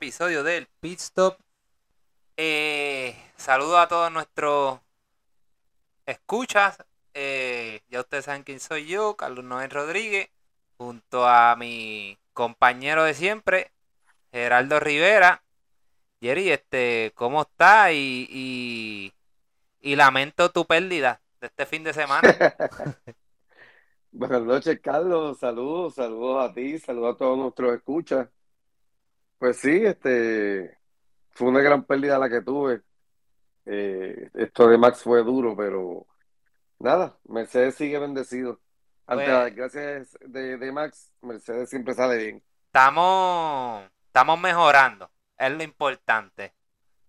episodio del Pit Stop. Eh, saludo a todos nuestros escuchas. Eh, ya ustedes saben quién soy yo, Carlos Noel Rodríguez, junto a mi compañero de siempre, Geraldo Rivera. Jerry, este, ¿cómo está? Y, y, y lamento tu pérdida de este fin de semana. Buenas noches, Carlos. Saludos, saludos a ti, saludos a todos nuestros escuchas. Pues sí, este fue una gran pérdida la que tuve. Eh, esto de Max fue duro, pero nada, Mercedes sigue bendecido. Ante Pues- las desgracias de, de Max, Mercedes siempre sale bien. Estamos, estamos mejorando, es lo importante.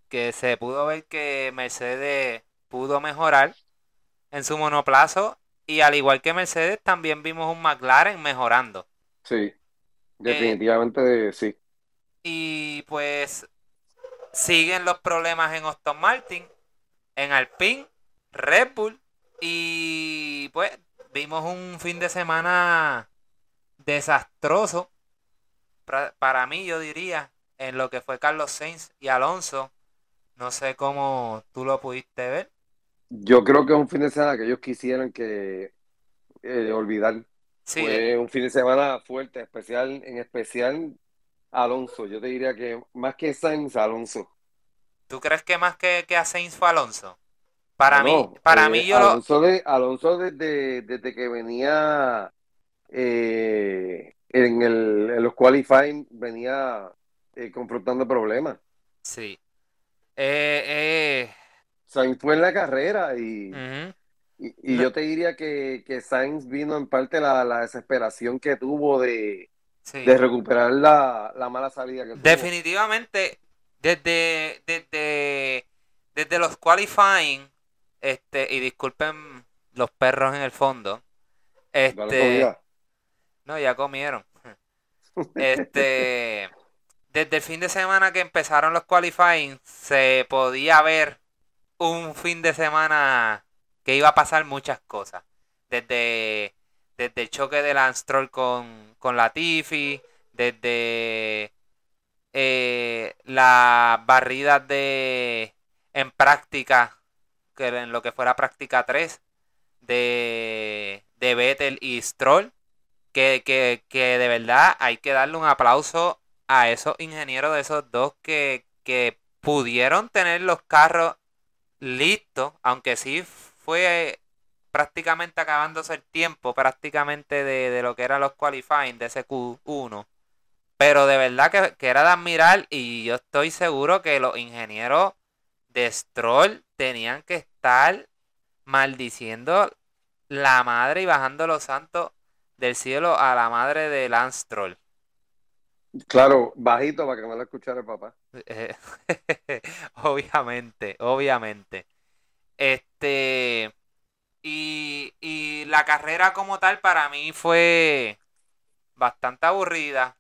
Que se pudo ver que Mercedes pudo mejorar en su monoplazo y al igual que Mercedes también vimos un McLaren mejorando. Sí, definitivamente sí. Y pues siguen los problemas en Aston Martin, en Alpine, Red Bull y pues vimos un fin de semana desastroso para mí yo diría en lo que fue Carlos Sainz y Alonso. No sé cómo tú lo pudiste ver. Yo creo que es un fin de semana que ellos quisieran que eh, olvidar. Sí, Fue un fin de semana fuerte, especial, en especial Alonso. Yo te diría que más que Sainz, Alonso. ¿tú crees que más que, que a Sainz fue Alonso? Para mí, No, para eh, mí yo lo, Alonso, de, Alonso desde, desde que venía eh, en, el, en los qualifying, venía eh, confrontando problemas. sí. Eh, eh, Sainz fue en la carrera y, y, y No. yo te diría que, que Sainz vino en parte la, la desesperación que tuvo de, Sí. de recuperar la, la mala salida que tuvo. Definitivamente, desde, desde, desde los qualifying, este, y disculpen los perros en el fondo, este, no, ya comieron. Este, desde el fin de semana que empezaron los qualifying, se podía ver un fin de semana que iba a pasar muchas cosas. Desde, desde el choque de Lance Stroll con, con Latifi, desde eh, las barridas de en práctica, que en lo que fuera práctica 3, de, de Vettel y Stroll, que, que, que de verdad hay que darle un aplauso a esos ingenieros de esos dos que, que pudieron tener los carros listos, aunque sí fue prácticamente acabándose el tiempo prácticamente de, de lo que eran los qualifying de ese Q1. Pero de verdad que, que era de admirar y yo estoy seguro que los ingenieros de Stroll tenían que estar maldiciendo la madre y bajando los santos del cielo a la madre de Lance Stroll. Claro, bajito para que no lo escuchara el papá. Obviamente, obviamente. Este. Y, y la carrera como tal para mí fue bastante aburrida.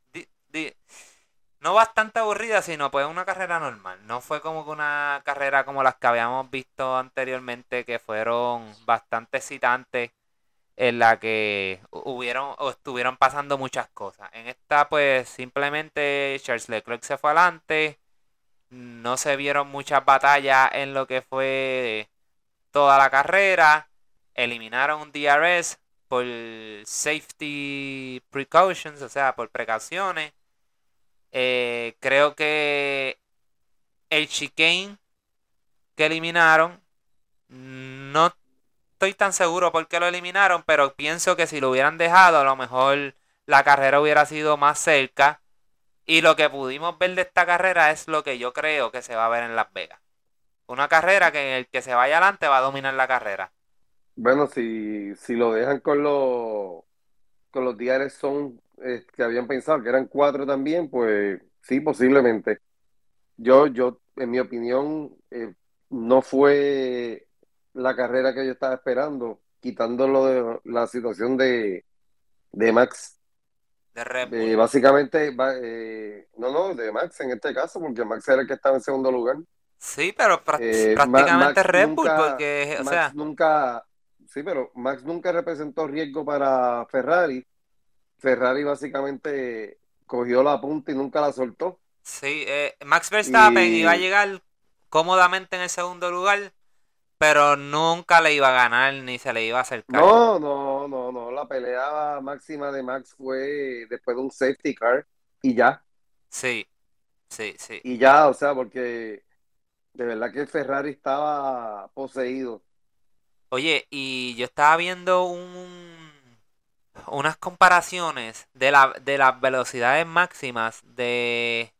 No bastante aburrida, sino pues una carrera normal. No fue como una carrera como las que habíamos visto anteriormente, que fueron bastante excitantes, en la que hu- hubieron o estuvieron pasando muchas cosas. En esta, pues simplemente Charles Leclerc se fue adelante. No se vieron muchas batallas en lo que fue toda la carrera. Eliminaron DRS por safety precautions, o sea, por precauciones. Eh, creo que el chicane que eliminaron, no estoy tan seguro por qué lo eliminaron, pero pienso que si lo hubieran dejado, a lo mejor la carrera hubiera sido más cerca. Y lo que pudimos ver de esta carrera es lo que yo creo que se va a ver en Las Vegas. Una carrera que el que se vaya adelante va a dominar la carrera. Bueno, si, si lo dejan con los con los diarios son eh, que habían pensado que eran cuatro también, pues sí, posiblemente. Yo, yo, en mi opinión, eh, no fue la carrera que yo estaba esperando, quitándolo de la situación de, de Max. De Red Eh, básicamente, va- eh, no, no, de Max en este caso, porque Max era el que estaba en segundo lugar. Sí, pero Eh, prácticamente Max Red Bull, nunca- porque, o Max sea, nunca, sí, pero Max nunca representó riesgo para Ferrari. Ferrari básicamente cogió la punta y nunca la soltó. Sí, eh, Max Verstappen Y- iba a llegar cómodamente en el segundo lugar, pero nunca le iba a ganar ni se le iba a acercar. No, no, no, no. La pelea máxima de Max fue después de un safety car y ya. Sí, sí, sí. Y ya, o sea, porque de verdad que Ferrari estaba poseído. Oye, y yo estaba viendo un, unas comparaciones de, la, de las velocidades máximas de,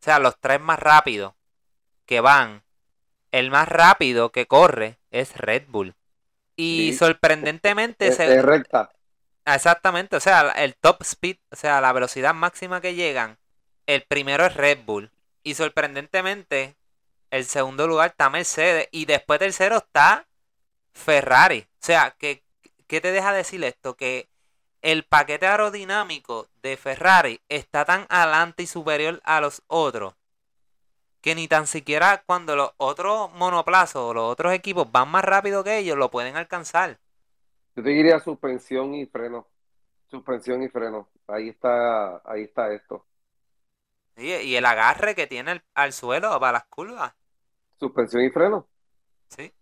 o sea, los tres más rápidos que van. El más rápido que corre es Red Bull. Y Sí. sorprendentemente Es, se, es recta. Exactamente, o sea, el top speed, o sea, la velocidad máxima que llegan, el primero es Red Bull. Y sorprendentemente, el segundo lugar está Mercedes. Y después tercero está Ferrari. O sea, que, ¿qué te deja decir esto? Que el paquete aerodinámico de Ferrari está tan adelante y superior a los otros. Que ni tan siquiera cuando los otros monoplazos o los otros equipos van más rápido que ellos, lo pueden alcanzar. Yo te diría suspensión y freno. Suspensión y freno. Ahí está, ahí está esto. Y el agarre que tiene al, al suelo para las curvas. Suspensión y freno. Sí.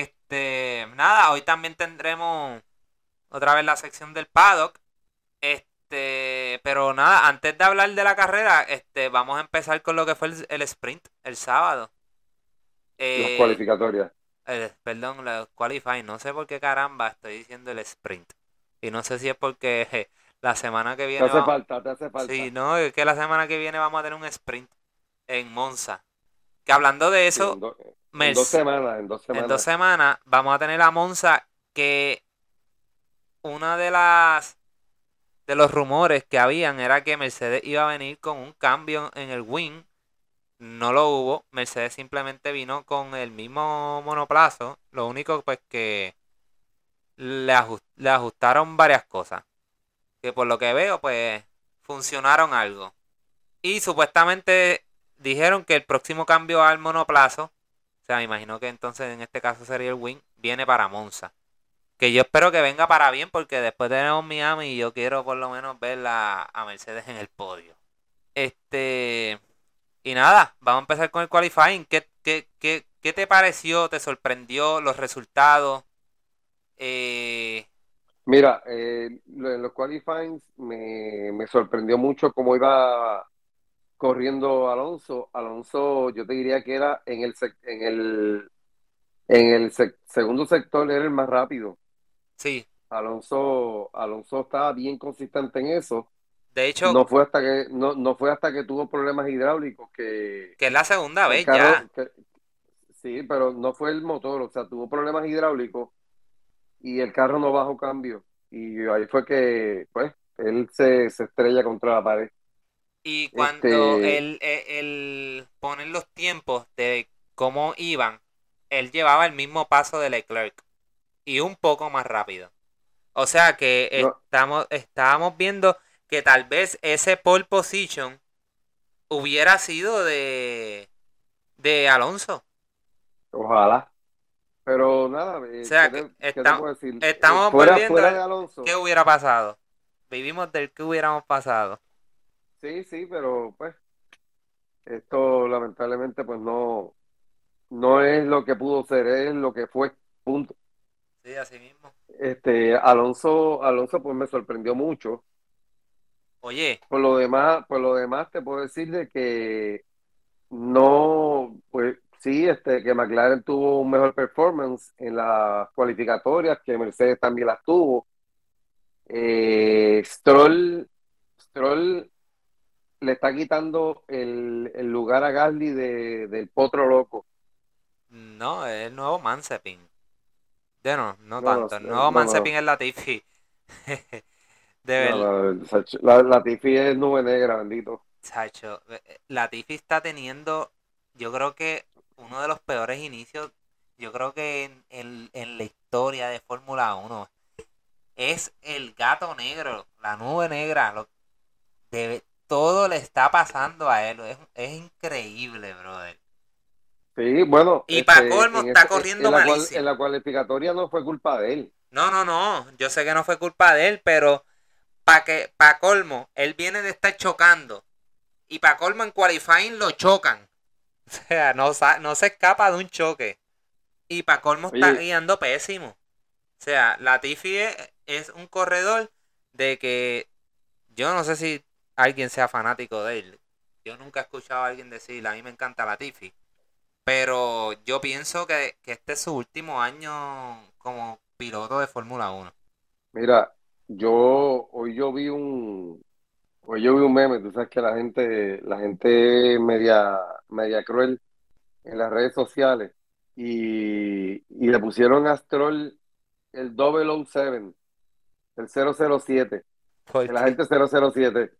Este, nada, hoy también tendremos otra vez la sección del paddock. Este, pero nada, antes de hablar de la carrera, este, vamos a empezar con lo que fue el, el sprint el sábado. Las Eh, cualificatorias. el- perdón, los qualifying, no sé por qué caramba estoy diciendo el sprint. Y no sé si es porque je, la semana que Te viene hace va- falta, te hace falta. Sí, no, es que la semana que viene vamos a tener un sprint en Monza. Que hablando de eso, en, dos semanas, en dos en semanas. dos semanas vamos a tener a Monza que una de las de los rumores que habían era que Mercedes iba a venir con un cambio en el wing. No lo hubo. Mercedes simplemente vino con el mismo monoplazo. Lo único pues que le ajustaron varias cosas. Que por lo que veo pues funcionaron algo. Y supuestamente dijeron que el próximo cambio al monoplazo o sea, me imagino que entonces en este caso sería el win. Viene para Monza. Que yo espero que venga para bien porque después tenemos Miami y yo quiero por lo menos ver la- a Mercedes en el podio. Este. Y nada, vamos a empezar con el qualifying. ¿Qué, qué, qué, qué te pareció? ¿Te sorprendió los resultados? Eh, Mira, eh, los qualifying me, me sorprendió mucho cómo iba corriendo Alonso. Alonso, yo te diría que era en el en el en el sec- segundo sector era el más rápido. sí, Alonso, Alonso estaba bien consistente en eso. de hecho, No fue hasta que no, no fue hasta que tuvo problemas hidráulicos que que es la segunda vez carro, ya. que- sí, pero no fue el motor, o sea, tuvo problemas hidráulicos y el carro no bajó cambio. Y ahí fue que, pues, él se, se estrella contra la pared. Y cuando Este- él, él- él ponen los tiempos de cómo iban, él llevaba el mismo paso de Leclerc y un poco más rápido. O sea que No. estamos, estábamos viendo que tal vez ese pole position hubiera sido de, de Alonso. Ojalá. Pero nada, O sea, ¿qué te, que qué te está- puedo decir? estamos fuera, volviendo fuera de Alonso. ¿Qué hubiera pasado? Vivimos del que hubiéramos pasado. Sí, sí, pero pues esto lamentablemente pues no, no es lo que pudo ser, es lo que fue. Punto. Sí, así mismo. Este, Alonso, Alonso pues me sorprendió mucho. Oye, Por lo demás, por lo demás te puedo decir de que no, pues sí, este, que McLaren tuvo un mejor performance en las cualificatorias, que Mercedes también las tuvo. Eh, Stroll, Stroll le está quitando el, el lugar a Gasly de, del potro loco. no, es el nuevo Mazepin. De no, no No, tanto. El nuevo no, Mazepin no. es Latifi. De No, la, la Latifi es nube negra, bendito. Eh, eh, Latifi está teniendo, yo creo que uno de los peores inicios, yo creo que en, en- en la historia de Fórmula 1. Es el gato negro, la nube negra. Lo, debe- todo le está pasando a él. Es, es increíble, brother. Sí, bueno, Y pa' este, colmo, en está corriendo en la cual- malísimo. en la cualificatoria no fue culpa de él. No, no, no. Yo sé que no fue culpa de él, pero para que, para colmo, él viene de estar chocando Y para Coleman Qualifying lo chocan. O sea, no, no se escapa de un choque. Y para Colmo está guiando pésimo. O sea, Latifi es, es un corredor de que yo no sé si alguien sea fanático de él. Yo nunca he escuchado a alguien decir, a mí me encanta Latifi. Pero yo pienso que, este es su último año como piloto de Fórmula 1. Mira, yo hoy yo vi un hoy yo vi un meme, tú sabes que la gente la gente media media cruel en las redes sociales y, le pusieron a Stroll el 007, el 007. La gente 007.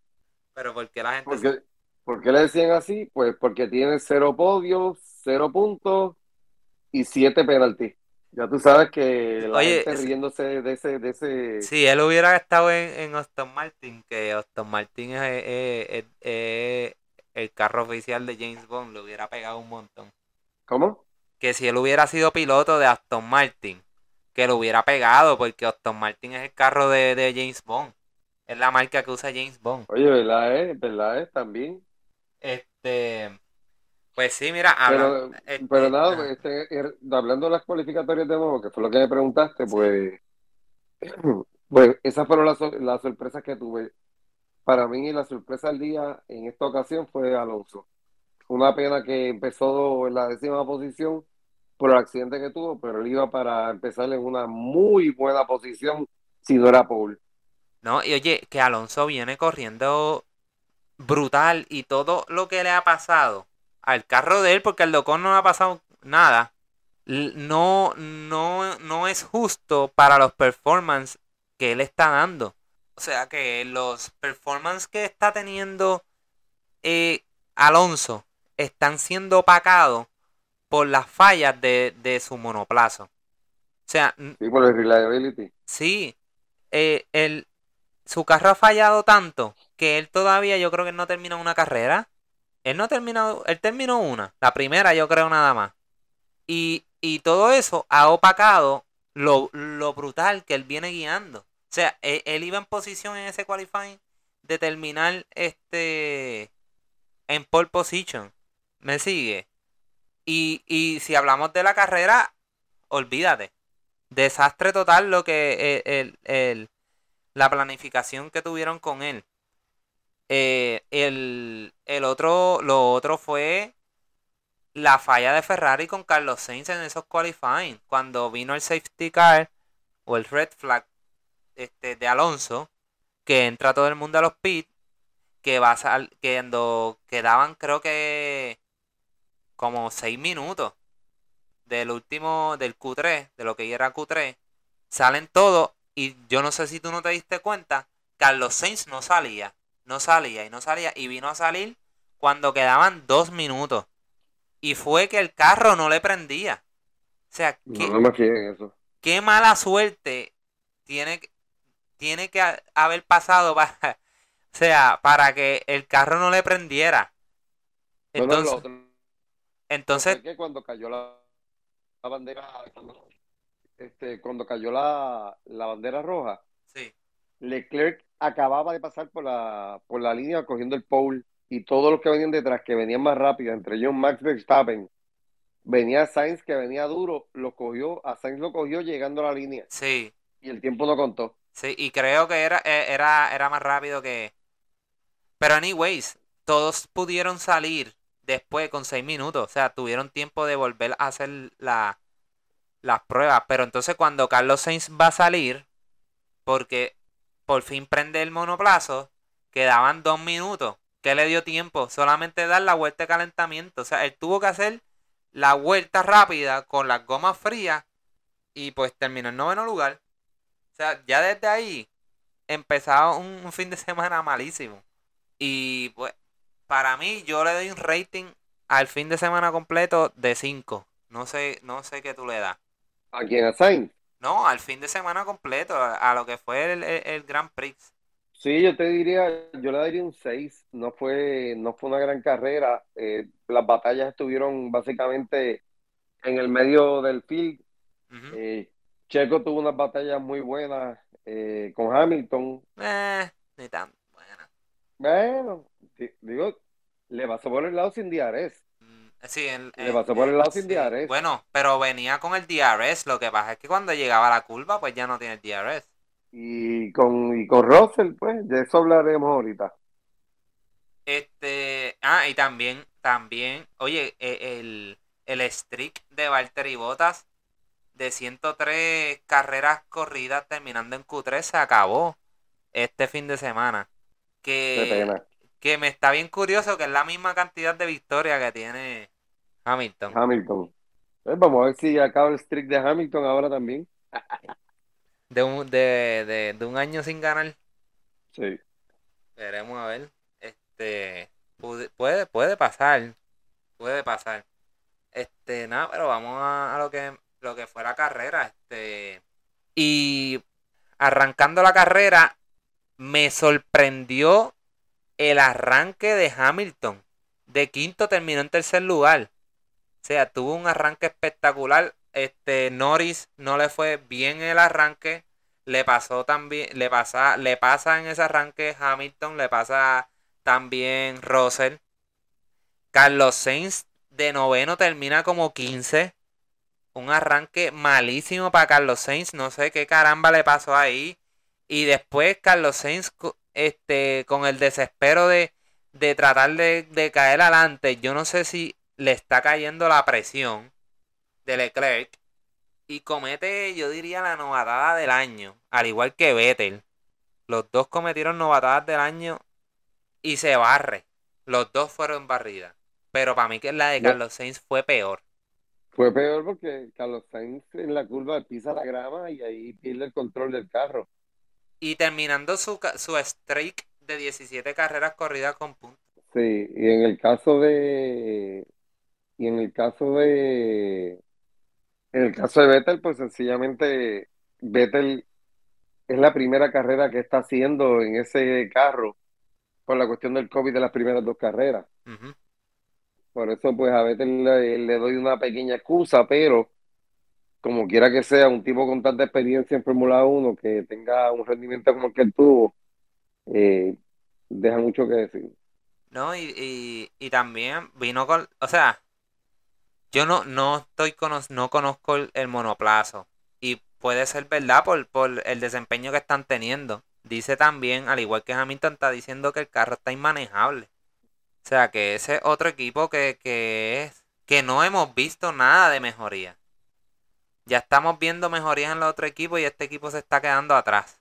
Pero ¿por qué la gente porque, ¿Por qué le decían así? Pues porque tiene cero podios, cero puntos y siete penaltis. Ya tú sabes que la gente riéndose de ese, de ese... Si él hubiera estado en, en Aston Martin, que Aston Martin es, el carro oficial de James Bond, le hubiera pegado un montón. ¿Cómo? Que si él hubiera sido piloto de Aston Martin, que lo hubiera pegado, porque Aston Martin es el carro de, de James Bond. Es la marca que usa James Bond. Oye, ¿verdad es? ¿Verdad es? También. Este, pues sí, mira, pero, este, pero nada, este, er, hablando de las cualificatorias de nuevo, que fue lo que me preguntaste, pues, pues esas fueron las, las sorpresas que tuve. Para mí la sorpresa del día en esta ocasión fue Alonso. Una pena que empezó en la décima posición por el accidente que tuvo, pero él iba para empezar en una muy buena posición si no era Paul. No, y oye, que Alonso viene corriendo brutal y todo lo que le ha pasado al carro de él, porque al Docon no le ha pasado nada, no, no, no es justo para los performances que él está dando. O sea que los performances que está teniendo eh, Alonso están siendo opacados por las fallas de, su monoplazo. O sea, sí, por el reliability. Sí, eh, el, su carro ha fallado tanto que él todavía yo creo que no terminó una carrera. Él no ha terminado, él terminó una, la primera yo creo nada más. Y, y todo eso ha opacado lo, brutal que él viene guiando. O sea, él, él, iba en posición en ese qualifying de terminar este en pole position. ¿Me sigue? Y, y si hablamos de la carrera, olvídate. Desastre total lo que el, el, la planificación que tuvieron con él. Eh, el, otro, lo otro fue la falla de Ferrari con Carlos Sainz en esos qualifying. Cuando vino el safety car o el red flag este, de Alonso, que entra todo el mundo a los pits, que va a que quedaban creo que como 6 minutos del último, del Q3, de lo que era Q3, salen todos y yo no sé si tú no te diste cuenta, Carlos Sainz no salía, no salía y no salía y vino a salir cuando quedaban dos minutos. Y fue que el carro no le prendía. O sea, qué mala suerte tiene, tiene que haber pasado para, o sea, para que el carro no le prendiera. Entonces, entonces cuando cayó la, bandera, este, cuando cayó la, bandera roja, sí. Leclerc acababa de pasar por la, por la línea cogiendo el pole y todos los que venían detrás, que venían más rápido, entre ellos Max Verstappen, venía Sainz que venía duro, lo cogió, a Sainz lo cogió llegando a la línea. Sí. Y el tiempo no contó. Sí, y creo que era, eh, era, era más rápido que... Pero anyways, todos pudieron salir después con seis minutos. O sea, tuvieron tiempo de volver a hacer la, las pruebas. Pero entonces cuando Carlos Sainz va a salir, porque por fin prende el monoplazo, quedaban dos minutos. ¿Qué le dio tiempo? Solamente dar la vuelta de calentamiento. O sea, él tuvo que hacer la vuelta rápida con las gomas frías y pues terminó en noveno lugar. O sea, ya desde ahí empezaba un, fin de semana malísimo. Y pues, para mí, yo le doy un rating al fin de semana completo de 5. No sé, no sé qué tú le das. ¿A quién? ¿A Sainz? No, al fin de semana completo, a, lo que fue el, el, Grand Prix. Sí, yo te diría, yo le daría un 6. No fue, no fue una gran carrera. Eh, las batallas estuvieron básicamente en el medio del field. Eh, Checo tuvo unas batallas muy buenas eh, con Hamilton. Eh, ni tan buenas. Bueno, digo, Le pasó por el lado sin DRS. Sí, en- Le en- pasó por el lado sin. DRS. Bueno, pero venía con el DRS. Lo que pasa es que cuando llegaba a la curva, pues ya no tiene el DRS. Y con, y con Russell, pues, de eso hablaremos ahorita. Este, ah, y también, también, oye, e- el, el streak de Valtteri Bottas de 103 carreras corridas terminando en Q3 se acabó este fin de semana. Que, pena. que me está bien curioso que es la misma cantidad de victorias que tiene Hamilton. Hamilton. Pues vamos a ver si acaba el streak de Hamilton ahora también. De un, de, de, de un año sin ganar. Sí. Veremos a ver. Este puede, puede pasar. Puede pasar. Este, nada, pero vamos a, a lo que lo que fue la carrera. Este. Y arrancando la carrera, me sorprendió el arranque de Hamilton. De quinto terminó en tercer lugar. O sea, tuvo un arranque espectacular. Este, Norris no le fue bien el arranque. Le pasó también, le pasa, le pasa en ese arranque Hamilton, le pasa también Russell. Carlos Sainz de noveno termina como 15. Un arranque malísimo para Carlos Sainz. No sé qué caramba le pasó ahí. Y después Carlos Sainz este, con el desespero de, de tratar de, de caer adelante. Yo no sé si le está cayendo la presión de Leclerc. Y comete, yo diría, la novatada del año. Al igual que Vettel. Los dos cometieron novatadas del año y se barre. Los dos fueron barridas. Pero para mí que la de. Carlos Sainz fue peor. Fue peor porque Carlos Sainz en la curva pisa la grama y ahí pierde el control del carro. Y terminando su, su streak de 17 carreras corridas con puntos. Sí, y en el caso de, y en el caso de, en el caso de Vettel, pues sencillamente Vettel es la primera carrera que está haciendo en ese carro por la cuestión del COVID de las primeras dos carreras. Por eso, pues a Vettel le, le doy una pequeña excusa, pero como quiera que sea, un tipo con tanta experiencia en Fórmula 1 que tenga un rendimiento como el que él tuvo, eh, deja mucho que decir. No, y, y, y también vino con, o sea, yo no, no estoy cono- no conozco el, monoplazo. Y puede ser verdad por, por el desempeño que están teniendo. Dice también, al igual que Hamilton está diciendo que el carro está inmanejable. O sea que ese es otro equipo que, que es, que no hemos visto nada de mejoría. Ya estamos viendo mejorías en los otros equipos y este equipo se está quedando atrás.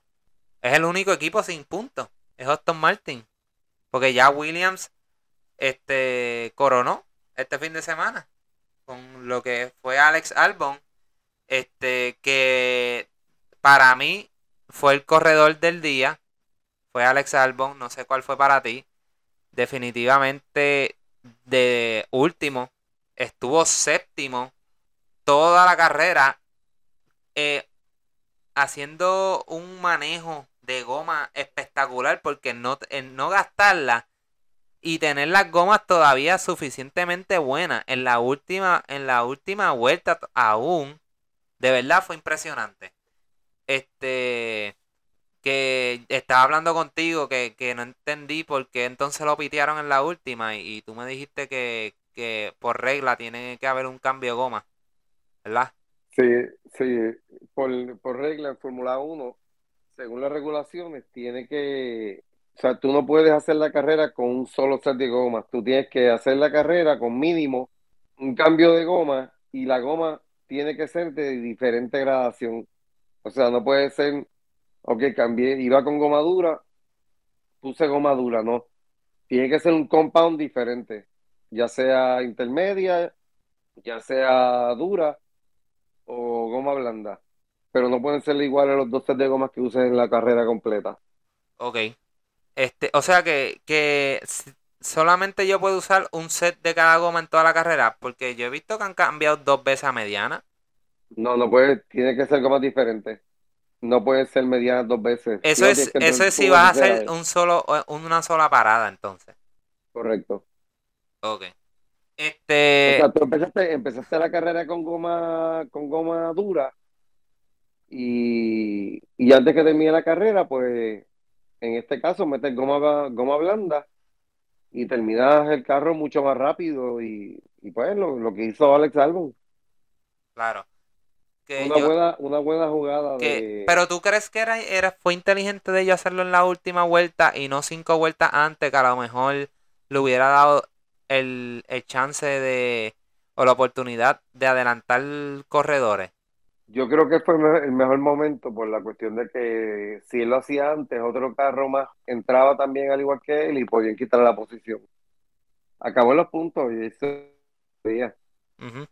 Es el único equipo sin puntos. Es Aston Martin. Porque ya Williams este coronó este fin de semana con lo que fue Alex Albon. Este que para mí fue el corredor del día. Fue Alex Albon, no sé cuál fue para ti. Definitivamente de último. Estuvo séptimo toda la carrera. eh, haciendo un manejo de goma espectacular porque no, no gastarla y tener las gomas todavía suficientemente buenas en la última en la última vuelta aún de verdad fue impresionante este que estaba hablando contigo que, que no entendí por qué entonces lo pitearon en la última y, y tú me dijiste que, que por regla tiene que haber un cambio de goma ¿verdad? Sí, sí, por, por regla en Fórmula 1, según las regulaciones, tiene que, o sea, tú no puedes hacer la carrera con un solo set de gomas, tú tienes que hacer la carrera con mínimo un cambio de goma y la goma tiene que ser de diferente gradación. O sea, no puede ser, ok, cambié, iba con goma dura, puse goma dura, no. Tiene que ser un compound diferente, ya sea intermedia, ya sea dura o goma blanda. Pero no pueden ser iguales los dos sets de gomas que uses en la carrera completa. Ok. Este, o sea que, que solamente yo puedo usar un set de cada goma en toda la carrera, porque yo he visto que han cambiado dos veces a mediana. No, no puede, tiene que ser gomas diferentes. No pueden ser medianas dos veces. Eso No es, eso es si vas a hacer un solo, eh, una sola parada, entonces. Correcto. Ok. O Este, sea, tú empezaste, empezaste la carrera con goma, con goma dura y, y antes que termine la carrera, pues en este caso metes goma, goma blanda y terminas el carro mucho más rápido y, y pues lo, lo que hizo Alex Albon. Claro. Que Una yo- buena, una buena jugada que- de... pero tú crees que era, era, fue inteligente de ellos hacerlo en la última vuelta y no cinco vueltas antes, que a lo mejor le hubiera dado el, el chance de, o la oportunidad de adelantar corredores. Yo creo que fue el mejor momento por la cuestión de que si él lo hacía antes, otro carro más entraba también al igual que él y podían quitar la posición. Acabó en los puntos y eso. Ujú.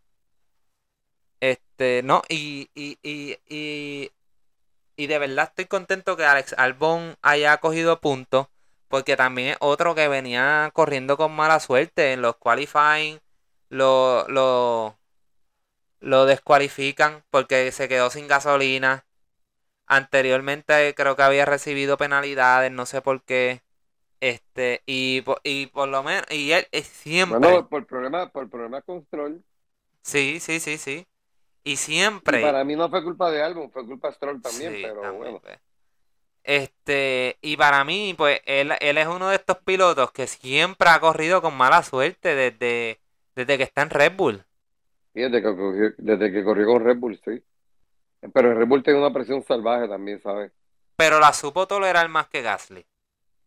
Este, no, y, y, y, y, y de verdad estoy contento que Alex Albon haya cogido puntos, porque también es otro que venía corriendo con mala suerte en los qualifying, lo, lo, lo descualifican porque se quedó sin gasolina. Anteriormente creo que había recibido penalidades, no sé por qué. Este, y, y por lo menos, y él eh, siempre. Bueno, por problema, por problema con Stroll. Sí, sí, sí, sí. Y Y siempre. para mí no fue culpa de Albon, fue culpa de Stroll también, Sí, pero también, bueno. pues. Este, y para mí, pues, él, él es uno de estos pilotos que siempre ha corrido con mala suerte desde, desde que está en Red Bull. Fíjate que corrió- desde que corrió con Red Bull, sí. Pero el Red Bull tiene una presión salvaje también, ¿sabes? Pero la supo tolerar más que Gasly.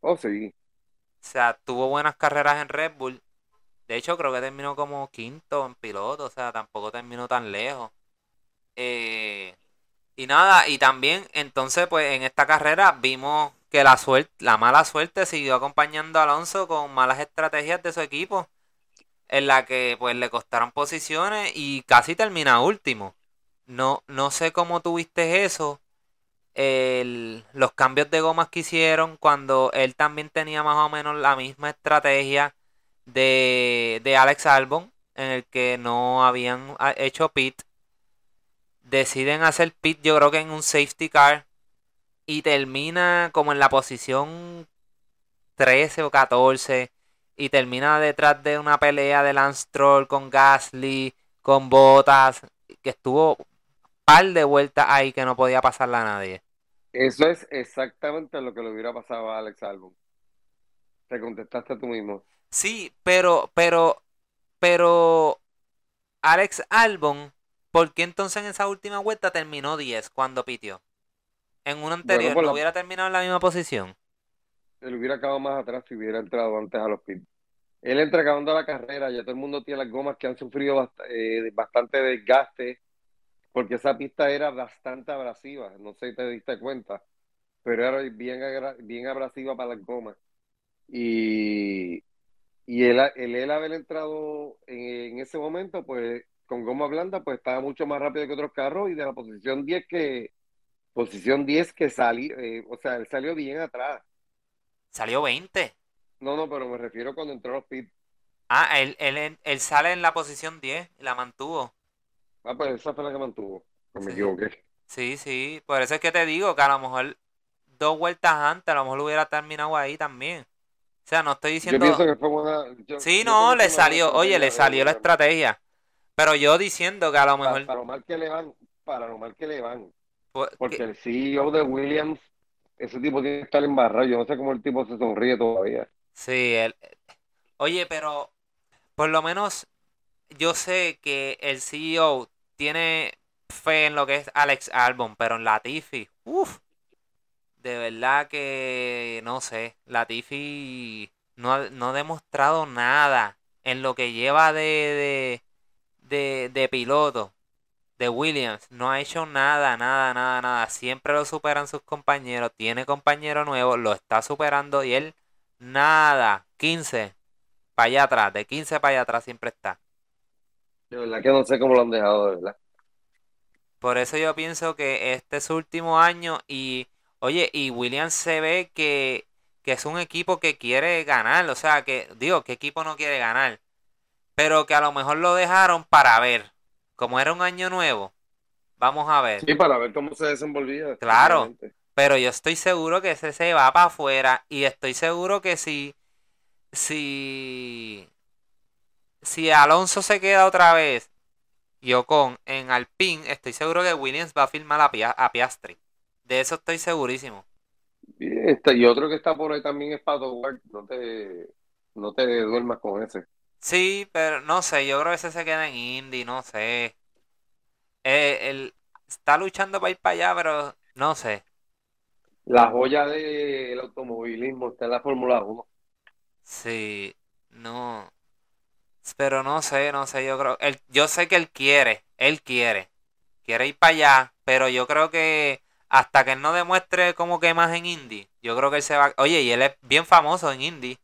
Oh, sí. O sea, tuvo buenas carreras en Red Bull. De hecho, creo que terminó como quinto en piloto. O sea, tampoco terminó tan lejos. Eh, y nada, y también, entonces, pues en esta carrera vimos que la suerte, la mala suerte siguió acompañando a Alonso con malas estrategias de su equipo. En la que pues le costaron posiciones y casi termina último. No, no sé cómo tuviste eso. El- los cambios de gomas que hicieron cuando él también tenía más o menos la misma estrategia de, de Alex Albon, en el que no habían ah, hecho pit. Deciden hacer pit, yo creo que en un safety car. Y termina como en la posición 13 o 14. Y termina detrás de una pelea de Lance Stroll con Gasly, con Bottas. Que estuvo par de vueltas ahí que no podía pasarla a nadie. Eso es exactamente lo que le hubiera pasado a Alex Albon. Te contestaste tú mismo. Sí, pero, pero, pero Alex Albon, ¿por qué entonces en esa última vuelta terminó 10 cuando pitió? En una anterior por no la- hubiera terminado en la misma posición. Él hubiera acabado más atrás si hubiera entrado antes a los pits. Él entra acabando la carrera, ya todo el mundo tiene las gomas que han sufrido eh, bastante desgaste, porque esa pista era bastante abrasiva, no sé si te diste cuenta, pero era bien, bien abrasiva para las gomas. Y, y él, el haber entrado en, en ese momento, pues con goma blanda, pues estaba mucho más rápido que otros carros y de la posición 10 que, posición 10 que salió, eh, o sea, él salió bien atrás. Salió 20. No, no, pero me refiero cuando entró a los pits. Ah, él, él, él sale en la posición 10 y la mantuvo. Ah, pues esa fue la que mantuvo. No me Sí. equivoqué. Sí, sí. Por eso es que te digo que a lo mejor dos vueltas antes, a lo mejor lo hubiera terminado ahí también. O sea, no estoy Yo diciendo... pienso que fue una. yo- Sí, yo no, le salió, buena oye, le salió la estrategia. Pero yo diciendo que a lo mejor... para lo mal que le van, para lo mal que le van. pues, Porque que- el CEO de Williams, ese tipo tiene que estar embarrado. Yo no sé cómo el tipo se sonríe todavía. Sí, él... Oye, pero por lo menos yo sé que el CEO tiene fe en lo que es Alex Albon, pero en Latifi, uff, de verdad que no sé, Latifi no ha, no ha demostrado nada en lo que lleva de, de, de, de piloto de Williams. No ha hecho nada, nada, nada, nada. Siempre lo superan sus compañeros. Tiene compañero nuevo, lo está superando y él nada. 15 para allá atrás, de 15 para allá atrás siempre está. De verdad que no sé cómo lo han dejado, de verdad. Por eso yo pienso que este es su último año y, oye, y Williams se ve que, que es un equipo que quiere ganar, o sea, que, digo, ¿qué equipo no quiere ganar? Pero que a lo mejor lo dejaron para ver, como era un año nuevo, vamos a ver. Sí, para ver cómo se desenvolvía. Claro. Pero yo estoy seguro que ese se va para afuera y estoy seguro que si, si, si Alonso se queda otra vez y Ocon en Alpine, estoy seguro que Williams va a firmar a, Pia- a Piastri. De eso estoy segurísimo. Y, este, y otro que está por ahí también es Pato Ward. No te, no te duermas con ese. Sí, pero no sé, yo creo que ese se queda en Indy, no sé. Eh, él está luchando para ir para allá, pero no sé. La joya del automovilismo está en la Fórmula 1. Sí, no. Pero no sé, no sé, yo creo. Él, yo sé que él quiere, él quiere. Quiere ir para allá, pero yo creo que hasta que él no demuestre como que más en Indy, yo creo que él se va. Oye, y él es bien famoso en Indy.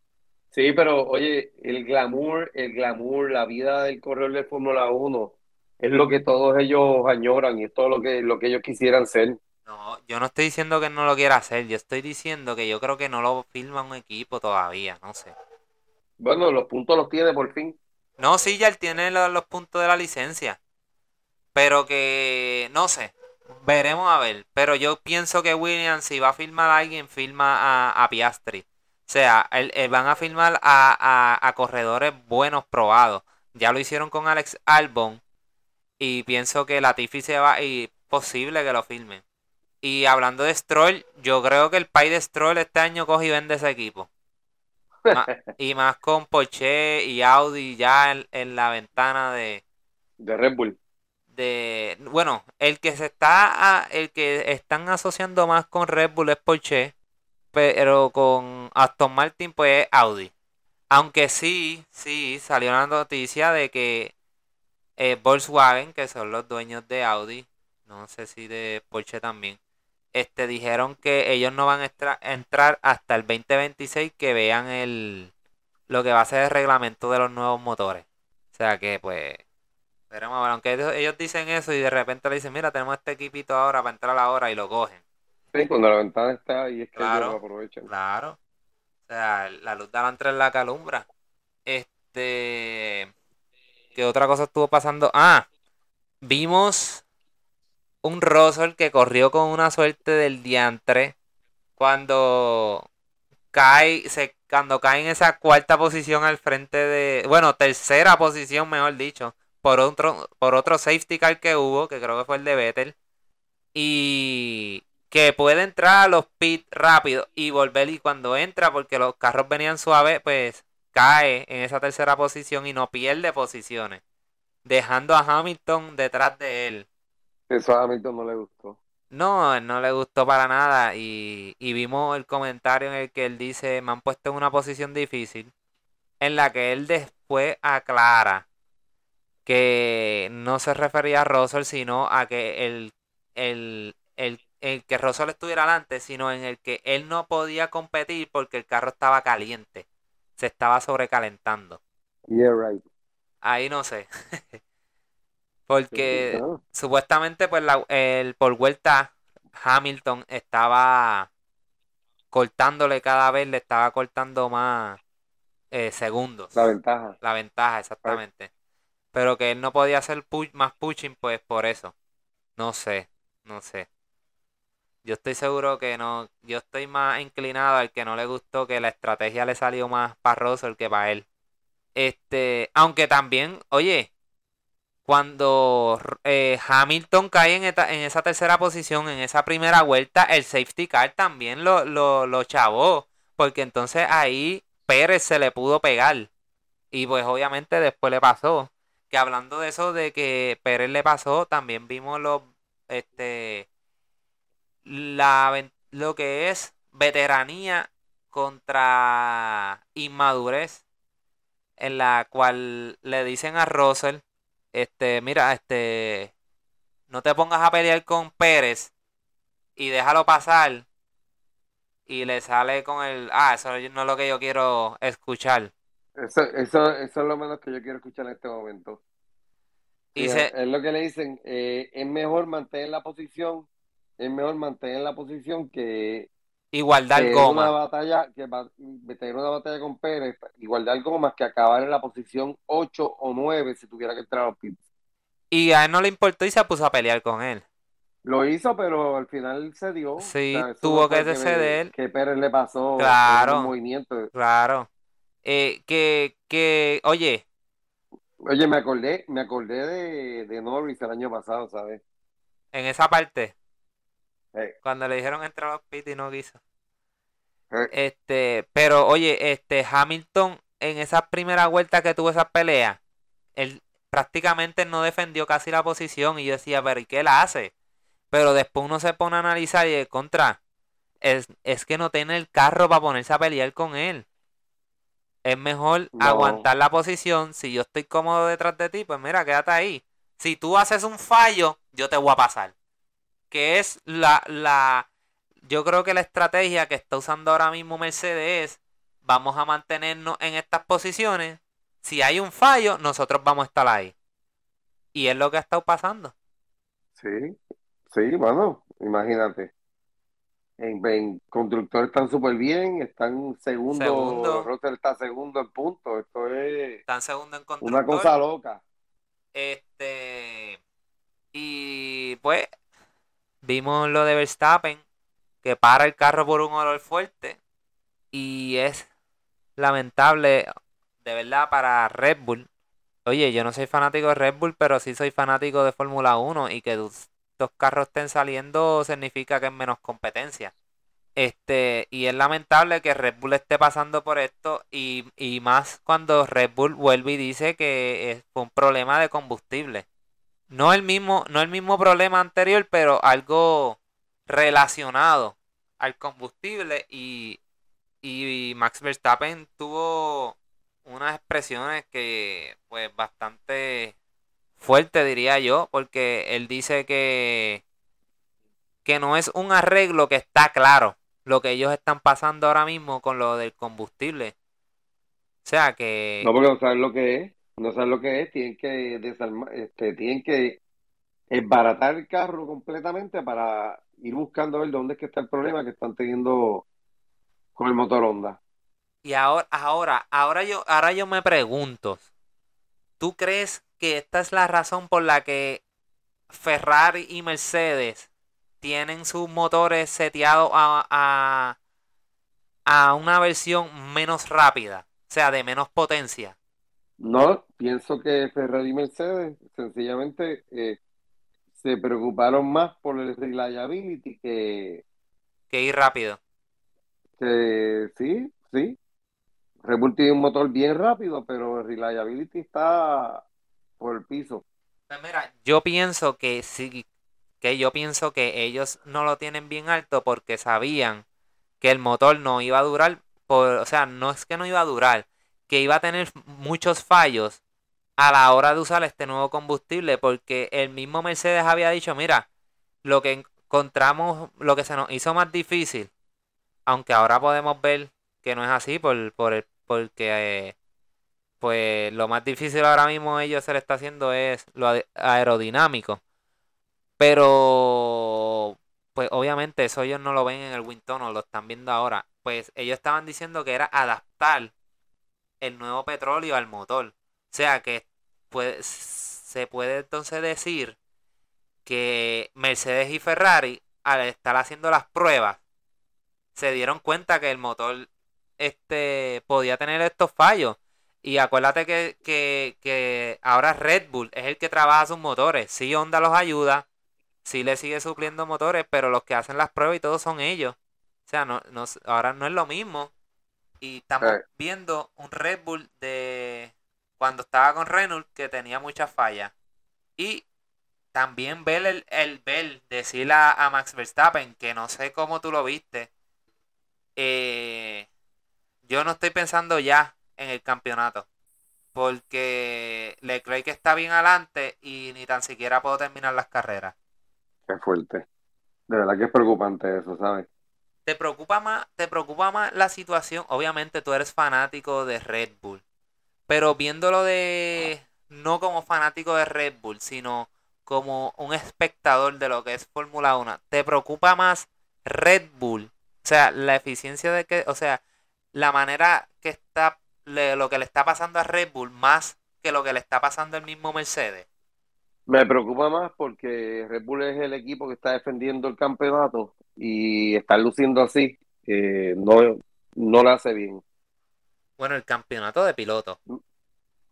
Sí, pero oye, el glamour, el glamour, la vida del corredor de Fórmula 1 es lo que todos ellos añoran y es todo lo que, lo que ellos quisieran ser. No, yo no estoy diciendo que no lo quiera hacer, yo estoy diciendo que yo creo que no lo firma un equipo todavía, no sé. Bueno, los puntos los tiene por fin. No, sí, ya él tiene lo- los, puntos de la licencia. Pero que, no sé, veremos a ver. Pero yo pienso que Williams, si va a firmar a alguien, firma a, a Piastri. O sea, él- él van a firmar a, a- a corredores buenos, probados. Ya lo hicieron con Alex Albon. Y pienso que Latifi se va y posible que lo firmen. Y hablando de Stroll, yo creo que el país de Stroll este año coge y vende ese equipo. Y más con Porsche y Audi ya en, en la ventana de, De Red Bull. de bueno, el que se está a- el que están asociando más con Red Bull es Porsche, pero con Aston Martin pues es Audi. Aunque sí, sí, salió la noticia de que eh, Volkswagen, que son los dueños de Audi, no sé si de Porsche también, este dijeron que ellos no van a entrar hasta el 2026 que vean el lo que va a ser el reglamento de los nuevos motores. O sea que pues veremos aunque ellos, ellos dicen eso y de repente le dicen, mira, tenemos este equipito ahora para entrar ahora y lo cogen. Sí, cuando la ventana está ahí es que Claro. ellos lo aprovechan. Claro. O sea, la luz de adelante es la calumbra. Este. ¿Qué otra cosa estuvo pasando? Ah, vimos un Russell que corrió con una suerte del diantre cuando cae, se, cuando cae en esa cuarta posición al frente de, bueno, tercera posición, mejor dicho, por otro, por otro safety car que hubo, que creo que fue el de Vettel, y que puede entrar a los pits rápido y volver y cuando entra, porque los carros venían suaves, pues cae en esa tercera posición y no pierde posiciones, dejando a Hamilton detrás de él. Eso a Hamilton no le gustó. No, no le gustó para nada y, y vimos el comentario en el que él dice, me han puesto en una posición difícil, en la que él después aclara que no se refería a Russell, sino a que el, el, el, el que Russell estuviera adelante, sino en el que él no podía competir porque el carro estaba caliente, se estaba sobrecalentando. Yeah, right. Ahí no sé. Porque supuestamente pues la- el por vuelta Hamilton estaba cortándole cada vez, le estaba cortando más eh, segundos. la ventaja. La ventaja, exactamente. Pero que él no podía hacer pu- más pushing, pues por eso. No sé, no sé. Yo estoy seguro que no. Yo estoy más inclinado al que no le gustó que la estrategia le salió más para Russell que para él. Este, aunque también, oye, cuando eh, Hamilton cae en, en esa tercera posición, en esa primera vuelta, el safety car también lo, lo, lo chavó. Porque entonces ahí Pérez se le pudo pegar. Y pues obviamente después le pasó. Que hablando de eso, de que Pérez le pasó, también vimos los, este, la, lo que es veteranía contra inmadurez. En la cual le dicen a Russell, este, mira, este, no te pongas a pelear con Pérez y déjalo pasar. Y le sale con el, ah, eso no es lo que yo quiero escuchar. Eso, eso, eso es lo menos que yo quiero escuchar en este momento. Y Sí, se, es lo que le dicen, eh, es mejor mantener la posición, es mejor mantener la posición que igualdad tener una goma. batalla, que va- tener una batalla con Pérez, igualdad gomas que acabar en la posición 8 o 9 si tuviera que entrar a los pits. Y a él no le importó y se puso a pelear con él. Lo hizo, pero al final se dio. Sí, O sea, tuvo que ceder. Que Pérez le pasó Claro. un movimiento. Claro. Eh, que, que, oye, Oye, me acordé, me acordé de, de Norris el año pasado, ¿sabes? en esa parte, Eh, cuando le dijeron entrar a los pits y no quiso. eh, Este, pero oye, este Hamilton en esa primera vuelta que tuvo esa pelea, él prácticamente no defendió casi la posición y yo decía, pero ¿y qué la hace? Pero después uno se pone a analizar y de contra, es, es que no tiene el carro para ponerse a pelear con él. Es mejor No. aguantar la posición. Si yo estoy cómodo detrás de ti, pues mira, quédate ahí. Si tú haces un fallo, yo te voy a pasar. Que es la, la, yo creo que la estrategia que está usando ahora mismo Mercedes es, vamos a mantenernos en estas posiciones. Si hay un fallo, nosotros vamos a estar ahí. Y es lo que ha estado pasando. Sí, sí, bueno, imagínate. En, en constructor están súper bien, están segundo, Segundo. Russell está segundo en punto. Esto es Están segundo en una constructor. cosa loca. Este. Y pues. Vimos lo de Verstappen. Que para el carro por un olor fuerte. Y es lamentable. De verdad, para Red Bull. Oye, yo no soy fanático de Red Bull, pero sí soy fanático de Fórmula 1. Y que dos carros estén saliendo significa que es menos competencia. Este, y es lamentable que Red Bull esté pasando por esto y, y más cuando Red Bull vuelve y dice que es- fue un problema de combustible. No el mismo, no el mismo problema anterior, pero algo relacionado al combustible y, y Max Verstappen tuvo unas expresiones que pues bastante fuerte diría yo, porque él dice que que no es un arreglo que está claro lo que ellos están pasando ahora mismo con lo del combustible. O sea que No, porque no lo que es, no saben lo que es, tienen que desarmar, este, tienen que esbaratar el carro completamente para ir buscando a ver dónde es que está el problema que están teniendo con el motor Honda. y ahora ahora ahora yo ahora yo me pregunto, ¿tú crees que esta es la razón por la que Ferrari y Mercedes tienen sus motores seteados a, a, a una versión menos rápida, o sea, de menos potencia? No, pienso que Ferrari y Mercedes sencillamente eh, se preocuparon más por el reliability que, Que ir rápido. que sí, sí. Red Bull tiene un motor bien rápido, pero el reliability está por el piso. Pues mira, yo pienso que sí, que yo pienso que ellos no lo tienen bien alto porque sabían que el motor no iba a durar, por, o sea, no es que no iba a durar, que iba a tener muchos fallos a la hora de usar este nuevo combustible, porque el mismo Mercedes había dicho, mira, lo que encontramos, lo que se nos hizo más difícil, aunque ahora podemos ver que no es así, por, por el, porque pues lo más difícil ahora mismo ellos se le está haciendo es lo aerodinámico. Pero, pues obviamente eso ellos no lo ven en el wind tunnel, lo están viendo ahora. Pues ellos estaban diciendo que era adaptar el nuevo petróleo al motor. O sea que puede- se puede entonces decir que Mercedes y Ferrari, al estar haciendo las pruebas, se dieron cuenta que el motor este podía tener estos fallos. Y acuérdate que, que, que ahora Red Bull es el que trabaja sus motores. Sí, Honda los ayuda, sí le sigue supliendo motores, pero los que hacen las pruebas y todo son ellos. O sea, no, no, ahora no es lo mismo. Y estamos viendo un Red Bull de cuando estaba con Renault que tenía muchas fallas. Y también ver el, el ver, decirle a, a Max Verstappen, que no sé cómo tú lo viste. eh, yo no estoy pensando ya en el campeonato. Porque Leclerc está bien adelante y ni tan siquiera puedo terminar las carreras. Qué fuerte. De verdad que es preocupante eso, ¿sabes? ¿Te preocupa más, te preocupa más la situación? Obviamente tú eres fanático de Red Bull. Pero viéndolo de no como fanático de Red Bull, sino como un espectador de lo que es Fórmula 1, ¿te preocupa más Red Bull? O sea, la eficiencia de que, o sea, la manera que está, lo que le está pasando a Red Bull más que lo que le está pasando al mismo Mercedes. Me preocupa más porque Red Bull es el equipo que está defendiendo el campeonato y estar luciendo así eh, no, no lo hace bien. Bueno, el campeonato de piloto.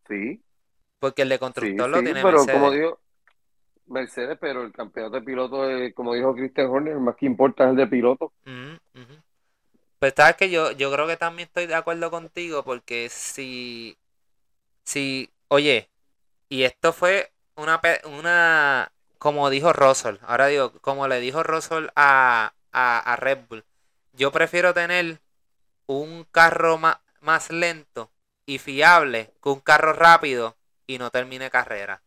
Sí, Porque el de sí, constructor lo sí, tiene pero Mercedes. como dijo Mercedes, pero el campeonato de piloto, es, como dijo Christian Horner, el más que importa es el de piloto. Ujú, ujú. Pues sabes que yo, yo creo que también estoy de acuerdo contigo porque si, si, oye, y esto fue una, una, como dijo Russell, ahora digo, como le dijo Russell a, a, Red Bull, yo prefiero tener un carro más, más lento y fiable que un carro rápido y no termine carrera.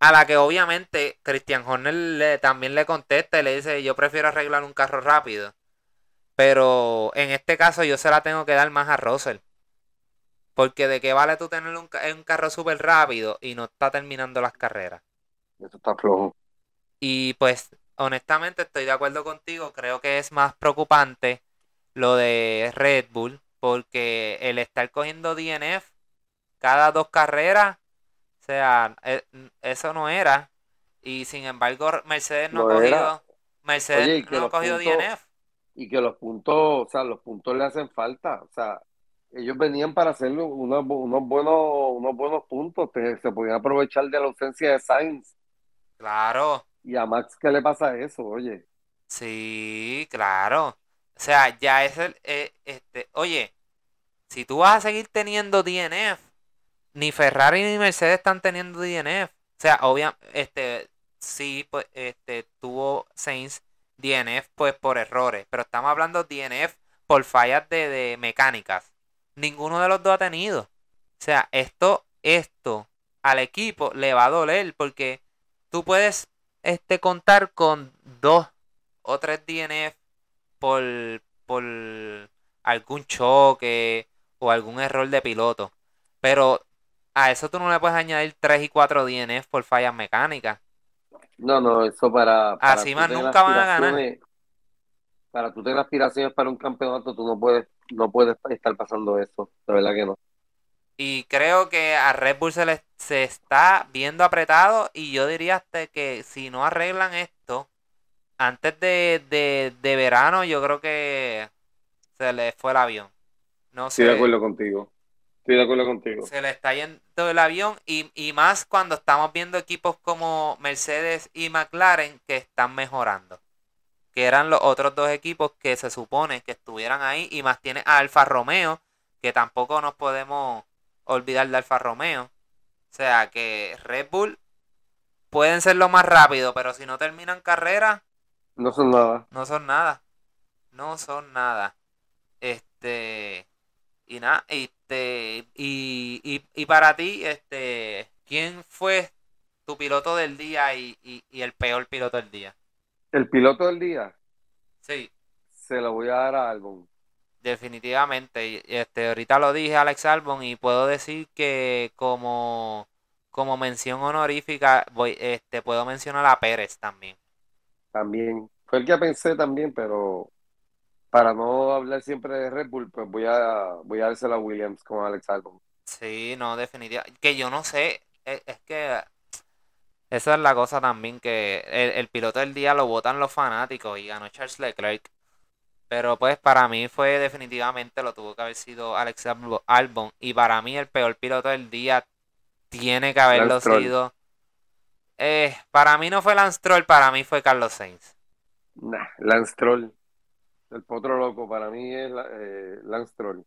A la que obviamente Christian Horner también le contesta y le dice, yo prefiero arreglar un carro rápido. Pero en este caso yo se la tengo que dar más a Russell. Porque de qué vale tú tener un, un carro súper rápido y no está terminando las carreras. Eso está flojo. Y pues honestamente estoy de acuerdo contigo. Creo que es más preocupante lo de Red Bull. Porque el estar cogiendo DNF cada dos carreras, o sea, e, eso no era. Y sin embargo, Mercedes no, ha cogido, Mercedes no ha cogido DNF. Y que los puntos, o sea, los puntos le hacen falta. O sea, ellos venían para hacer unos, unos buenos unos buenos puntos, se podían aprovechar de la ausencia de Sainz. Claro. Y a Max, ¿qué le pasa eso, oye? Sí, claro. O sea, ya es el, eh, este, oye, si tú vas a seguir teniendo DNF, ni Ferrari ni Mercedes están teniendo DNF. O sea, obviamente, este, sí, pues, este, tuvo Sainz DNF, pues, por errores, pero estamos hablando DNF por fallas de, de mecánicas ninguno de los dos ha tenido. O sea, esto, esto al equipo le va a doler porque tú puedes este, contar con dos o tres DNF por, por algún choque o algún error de piloto. Pero a eso tú no le puedes añadir tres y cuatro DNF por fallas mecánicas. No, no, eso para... para Así más nunca van a ganar. Para tú tener aspiraciones para un campeonato, tú no puedes no puede estar pasando eso, de verdad que no. Y creo que a Red Bull se, le, se está viendo apretado y yo diría hasta que si no arreglan esto antes de, verano, yo creo que se le fue el avión. No Estoy de acuerdo contigo. Estoy de acuerdo contigo. Se le está yendo el avión y, y más cuando estamos viendo equipos como Mercedes y McLaren que están mejorando que eran los otros dos equipos que se supone que estuvieran ahí, y más tiene a Alfa Romeo, que tampoco nos podemos olvidar de Alfa Romeo. O sea que Red Bull pueden ser lo más rápido, pero si no terminan carrera, no son nada. No son nada. No son nada. Este y nada, este y, y, y para ti, este, ¿quién fue tu piloto del día y, y el peor piloto del día? El piloto del día. Sí. Se lo voy a dar a Albon. Definitivamente. Este, ahorita lo dije Alex Albon y puedo decir que como, como mención honorífica voy, este, puedo mencionar a Pérez también. También. Fue el que pensé también, pero para no hablar siempre de Red Bull, pues voy a, voy a dárselo a Williams con Alex Albon. Sí, no, definitivamente. Que yo no sé, es, es que esa es la cosa también que el, piloto del día lo votan los fanáticos y ganó Charles Leclerc. Pero pues para mí fue definitivamente lo tuvo que haber sido Alex Albon. Y para mí el peor piloto del día tiene que haberlo sido. Eh, para mí no fue Lance Troll, para mí fue Carlos Sainz. Nah, Lance Troll. El potro loco, para mí es eh, Lance Troll.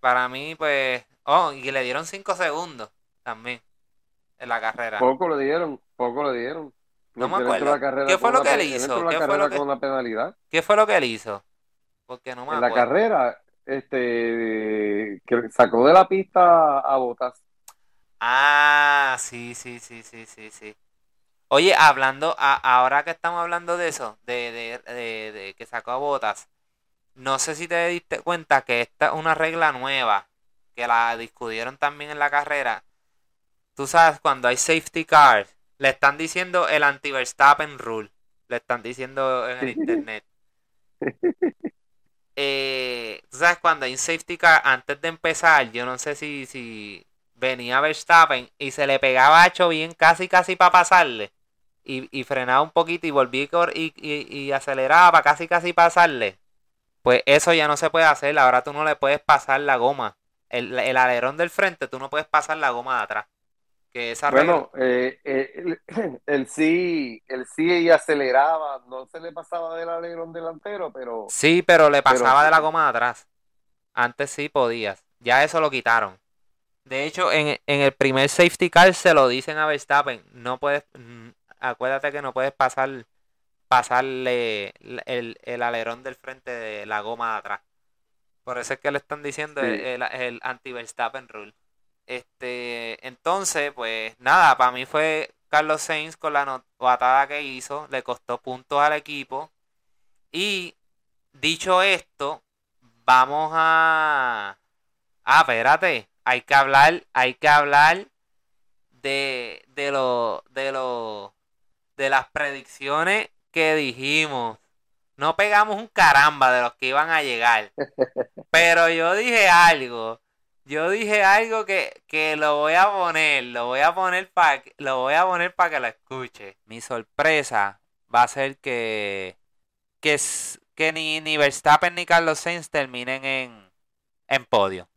Para mí, pues. Oh, y le dieron 5 segundos también en la carrera. Poco le dieron, poco le dieron. No me acuerdo. ¿Qué fue lo que él hizo? ¿Qué fue lo que... con la penalidad. ¿Qué fue lo que él hizo? Porque no me En la carrera, este, que sacó de la pista a Botas. Ah, sí, sí, sí, sí, sí, sí. Oye, hablando, ahora que estamos hablando de eso, de, de, de, de, que sacó a Botas, no sé si te diste cuenta que esta es una regla nueva, que la discutieron también en la carrera, Tú sabes, cuando hay safety cars, le están diciendo el anti-Verstappen rule. Le están diciendo en el internet. Eh, sabes, cuando hay un safety car, antes de empezar, yo no sé si, si venía Verstappen y se le pegaba a bien casi, casi para pasarle. Y, y, frenaba un poquito y volví y, y, y aceleraba para casi, casi pasarle. Pues eso ya no se puede hacer. Ahora tú no le puedes pasar la goma. El, el alerón del frente, tú no puedes pasar la goma de atrás Que esa Bueno, eh, eh, él, sí, él sí y aceleraba, no se le pasaba del alerón delantero, pero... Sí, pero le pero pasaba de la goma de atrás. Antes sí podías. Ya eso lo quitaron. De hecho, en, en el primer safety car se lo dicen a Verstappen. No puedes, mm, acuérdate que no puedes pasar, pasarle el, el- el alerón del frente de la goma de atrás. Por eso es que le están diciendo el, Sí. el, el anti-Verstappen rule. Este, entonces, pues nada, para mí fue Carlos Sainz con la novatada que hizo, le costó puntos al equipo. Y dicho esto, vamos a... Ah, espérate, hay que hablar, hay que hablar de, de lo, de lo, de las predicciones que dijimos. No pegamos un caramba de los que iban a llegar. Pero yo dije algo. Yo dije algo que, que lo voy a poner. Lo voy a poner para lo voy a poner para que lo escuche. Mi sorpresa va a ser que que, ni, ni Verstappen ni Carlos Sainz terminen en, en podio.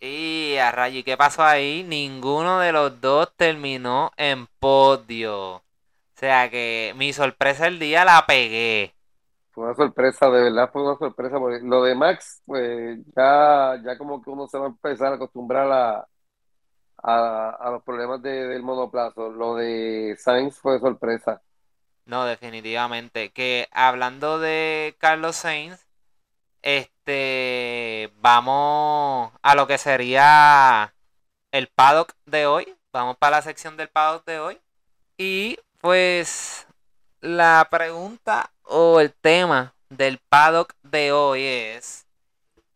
Y a rayo, ¿y qué pasó ahí? Ninguno de los dos terminó en podio. O sea que mi sorpresa del día la pegué. Una sorpresa, de verdad fue una sorpresa, porque lo de Max, pues ya, ya como que uno se va a empezar a acostumbrar a, a, los problemas de- del monoplazo. Lo de Sainz fue sorpresa. No, definitivamente. Que hablando de Carlos Sainz, este, vamos a lo que sería el paddock de hoy. Vamos para la sección del paddock de hoy. Y pues la pregunta o el tema del paddock de hoy es,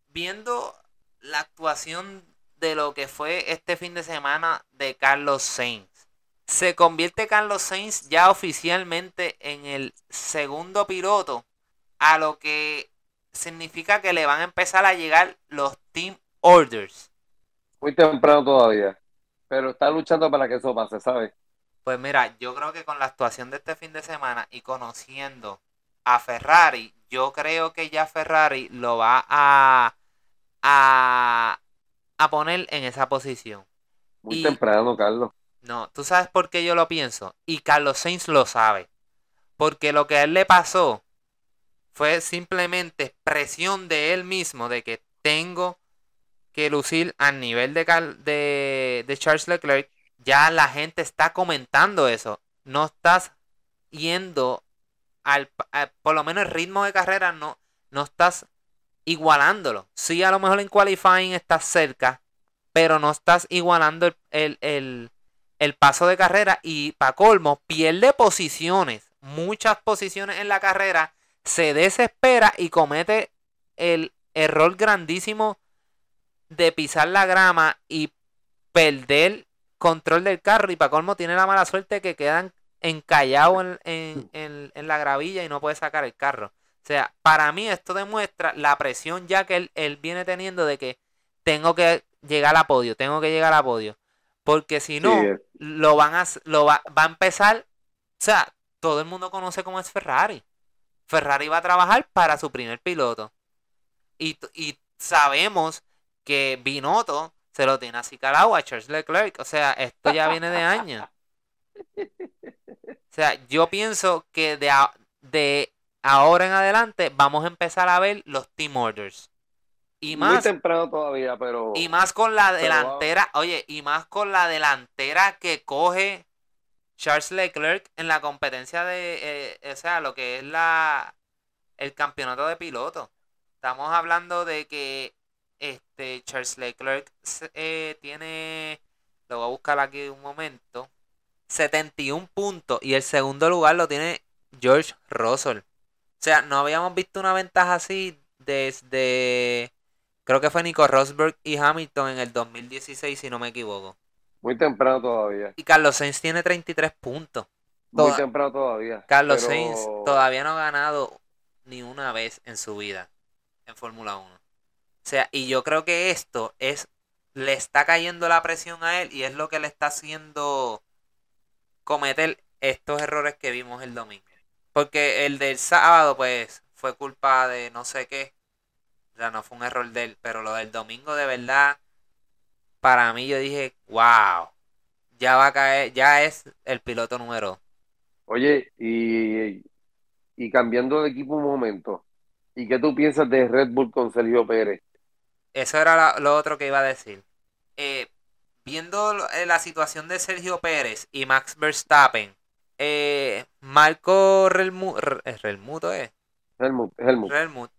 viendo la actuación de lo que fue este fin de semana de Carlos Sainz, se convierte Carlos Sainz ya oficialmente en el segundo piloto, a lo que significa que le van a empezar a llegar los team orders. Muy temprano todavía, pero está luchando para que eso pase, ¿sabes? Pues mira, yo creo que con la actuación de este fin de semana y conociendo a Ferrari, yo creo que ya Ferrari lo va a, a, a poner en esa posición. Muy Y- temprano, Carlos. No, tú sabes por qué yo lo pienso. Y Carlos Sainz lo sabe. Porque lo que a él le pasó fue simplemente presión de él mismo de que tengo que lucir al nivel de, Cal- de, de Charles Leclerc. Ya la gente está comentando eso. No estás yendo al, a- por lo menos el ritmo de carrera no, no estás igualándolo. Sí, a lo mejor en qualifying estás cerca, pero no estás igualando el, el, el- el paso de carrera y para colmo pierde posiciones, muchas posiciones en la carrera, se desespera y comete el error grandísimo de pisar la grama y perder control del carro y para colmo tiene la mala suerte que quedan encallados en, en- en- en la gravilla y no puede sacar el carro. O sea, para mí esto demuestra la presión ya que él, él viene teniendo de que tengo que llegar a podio, tengo que llegar a podio. Porque si no, Sí, lo van a, lo va, va a empezar, o sea, todo el mundo conoce cómo es Ferrari. Ferrari va a trabajar para su primer piloto. Y, y sabemos que Binotto se lo tiene así calado a Charles Leclerc. O sea, esto ya viene de años. O sea, yo pienso que de, a- de ahora en adelante vamos a empezar a ver los team orders. Y Muy más, temprano todavía, pero y más con la Pero delantera, oye, y más con la delantera que coge Charles Leclerc en la competencia de, eh, o sea, lo que es la el campeonato de pilotos. Estamos hablando de que este Charles Leclerc eh, tiene, lo voy a buscar aquí un momento, 71 puntos y el segundo lugar lo tiene George Russell. O sea, no habíamos visto una ventaja así desde Creo que fue Nico Rosberg y Hamilton en el 2016, si no me equivoco. muy temprano todavía. Y Carlos Sainz tiene 33 puntos. Muy temprano todavía. Carlos pero- Sainz todavía no ha ganado ni una vez en su vida en Fórmula 1. O sea, y yo creo que esto es le está cayendo la presión a él y es lo que le está haciendo cometer estos errores que vimos el domingo. Porque el del sábado, pues, fue culpa de no sé qué. O sea, no fue un error de él. Pero lo del domingo, de verdad, para mí yo dije, wow. ya va a caer, ya es el piloto número. Oye, y, y cambiando de equipo un momento, ¿y qué tú piensas de Red Bull con Sergio Pérez? Eso era la- lo otro que iba a decir. Eh, viendo eh, la situación de Sergio Pérez y Max Verstappen, eh, Marco Relmu- Re- Relmuto, ¿eh? Helmut, Helmut. Relmut,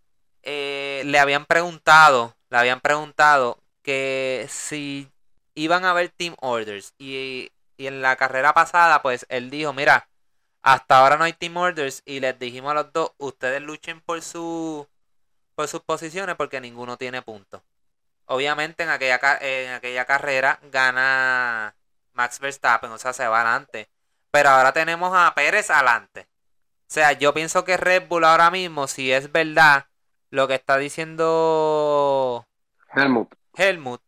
eh, le habían preguntado, le habían preguntado que si iban a haber team orders y, y en la carrera pasada pues él dijo, mira, hasta ahora no hay team orders y les dijimos a los dos, ustedes luchen por su por sus posiciones porque ninguno tiene puntos. Obviamente en aquella en aquella carrera gana Max Verstappen, o sea, se va adelante. Pero ahora tenemos a Pérez adelante. O sea, yo pienso que Red Bull ahora mismo, si es verdad lo que está diciendo Helmut. Helmut,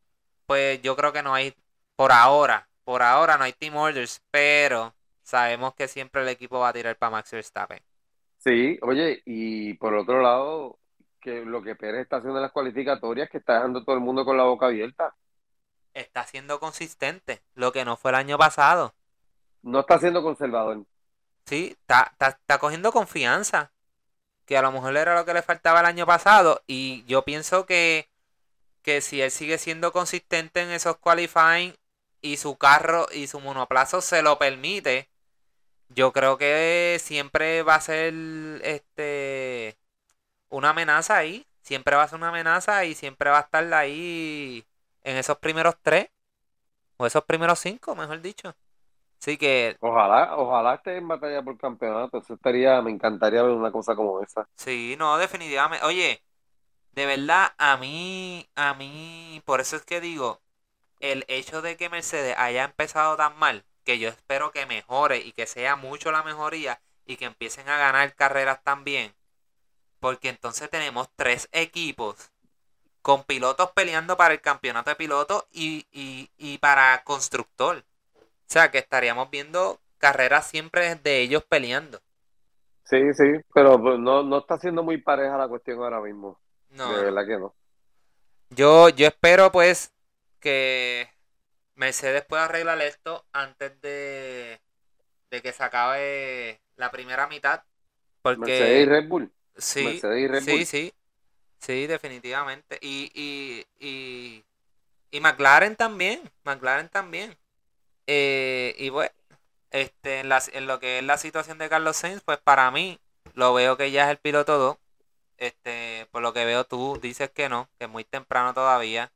pues yo creo que no hay, por ahora, por ahora no hay team orders, pero sabemos que siempre el equipo va a tirar para Max Verstappen. Sí, oye, y por otro lado, que lo que Pérez está haciendo en las cualificatorias, que está dejando todo el mundo con la boca abierta. Está siendo consistente, lo que no fue el año pasado. No está siendo conservador. Sí, está, está, está cogiendo confianza. Que a lo mejor era lo que le faltaba el año pasado. Y yo pienso que, que si él sigue siendo consistente en esos qualifying y su carro y su monoplazo se lo permite, yo creo que siempre va a ser este una amenaza ahí. Siempre va a ser una amenaza y siempre va a estar ahí en esos primeros tres. O esos primeros cinco, mejor dicho. Así que Ojalá, ojalá esté en batalla por campeonato. Eso estaría, me encantaría ver una cosa como esa. Sí, no, definitivamente. Oye, de verdad, a mí, a mí, por eso es que digo, el hecho de que Mercedes haya empezado tan mal, que yo espero que mejore y que sea mucho la mejoría y que empiecen a ganar carreras también, porque entonces tenemos tres equipos con pilotos peleando para el campeonato de pilotos y, y, y para constructor. O sea, que estaríamos viendo carreras siempre de ellos peleando. Sí, sí, pero pues, no, no está siendo muy pareja la cuestión ahora mismo. No, De verdad que no. Yo, yo espero pues que Mercedes pueda arreglar esto antes de, de que se acabe la primera mitad. Mercedes y Red Bull. Sí, sí, sí, sí, definitivamente. Y, y, y, y McLaren también, McLaren también. Eh, y bueno, este, en, la- en lo que es la situación de Carlos Sainz, pues para mí lo veo que ya es el piloto 2. Este, por lo que veo tú dices que no, que es muy temprano todavía.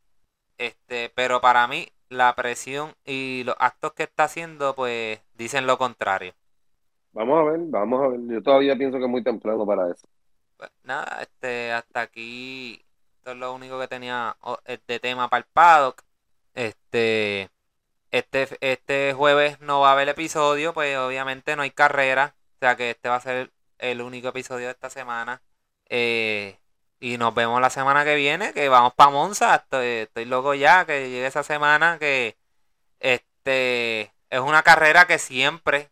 Este, pero para mí la presión y los actos que está haciendo, pues dicen lo contrario. Vamos a ver, vamos a ver. Yo todavía pienso que es muy temprano para eso. Pues nada, este, hasta aquí, esto es lo único que tenía eh, de tema para el paddock. Este, este, este jueves no va a haber episodio, pues obviamente no hay carrera. O sea que este va a ser el único episodio de esta semana. Eh, y nos vemos la semana que viene, que vamos para Monza. Estoy, estoy loco ya que llegue esa semana, que este es una carrera que siempre,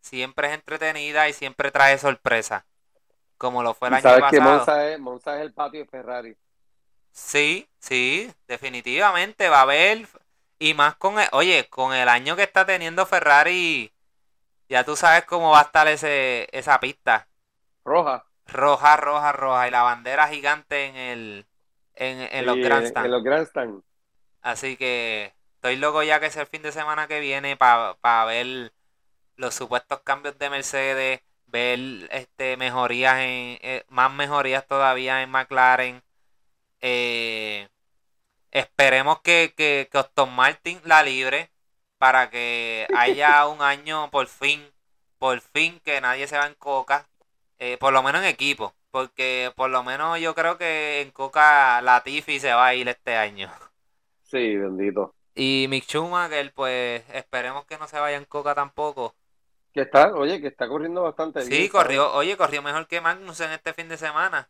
siempre es entretenida y siempre trae sorpresa. Como lo fue el año sabes que pasado. Monza es, Monza es el patio de Ferrari. Sí, sí, definitivamente va a haber. Y más con el, oye, con el año que está teniendo Ferrari, ya tú sabes cómo va a estar ese, esa pista. Roja. Roja, roja, roja. Y la bandera gigante en el, en, en los Sí, grandstands. en los grandstands. Así que estoy loco ya que es el fin de semana que viene para ver los supuestos cambios de Mercedes, ver este mejorías en eh, más mejorías todavía en McLaren. Eh, esperemos que, que, que Aston Martin la libre para que haya un año por fin, por fin que nadie se va en coca, eh, por lo menos en equipo, porque por lo menos yo creo que en coca Latifi se va a ir este año. Sí, bendito. Y Mick Schumacher, pues esperemos que no se vaya en coca tampoco. Que está, oye, que está corriendo bastante bien. Sí, ¿sabes? corrió, oye, corrió mejor que Magnussen este fin de semana.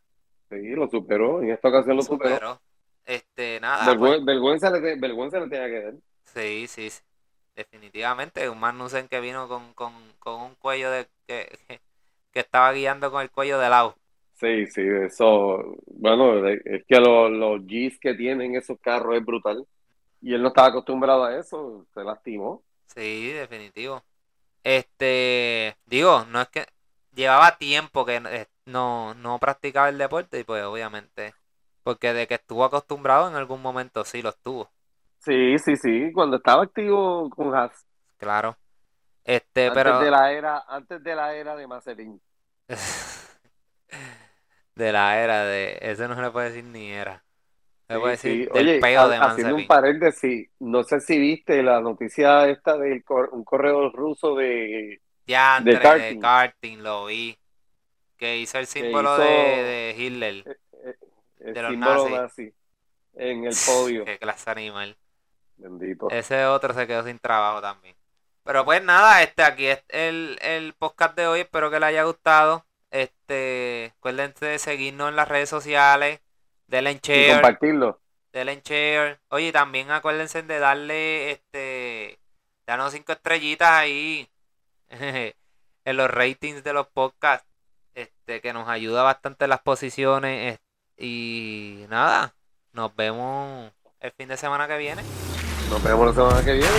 Sí, lo superó. En esta ocasión lo superó. Superó. Este, nada, pues, Vergüen- vergüenza, le, vergüenza le tenía que dar. sí, sí, sí. Definitivamente, un Magnussen que vino con, con, con un cuello de que, que, estaba guiando con el cuello de lado. Sí, sí, eso. Bueno, es que los, los Gs que tienen esos carros es brutal. Y él no estaba acostumbrado a eso, se lastimó. Sí, definitivo. Este, digo, no es que llevaba tiempo que eh, no, no practicaba el deporte y pues obviamente, porque de que estuvo acostumbrado en algún momento sí lo estuvo. Sí, sí, sí, cuando estaba activo con Haas. Claro. Este, antes pero de la era, antes de la era de Mazepin. de la era de, eso no se le puede decir ni era. Sí, puede sí. decir del Oye, peo de haciendo un paréntesis, no sé si viste la noticia esta de un corredor ruso de Ya de karting. lo vi. Que hizo el símbolo hizo de, de Hitler. eh, eh, el De los símbolo nazis. nazi en el podio. Qué clase animal. Bendito. Ese otro se quedó sin trabajo también. Pero pues nada, este aquí es el, el podcast de hoy. Espero que les haya gustado. Este, acuérdense de seguirnos en las redes sociales. Denle en Y share. compartirlo. Denle en share. Oye, también acuérdense de darle este. Danos cinco estrellitas ahí. en los ratings de los podcasts. Este, que nos ayuda bastante en las posiciones. Y nada. Nos vemos el fin de semana que viene. Nos vemos la semana que viene.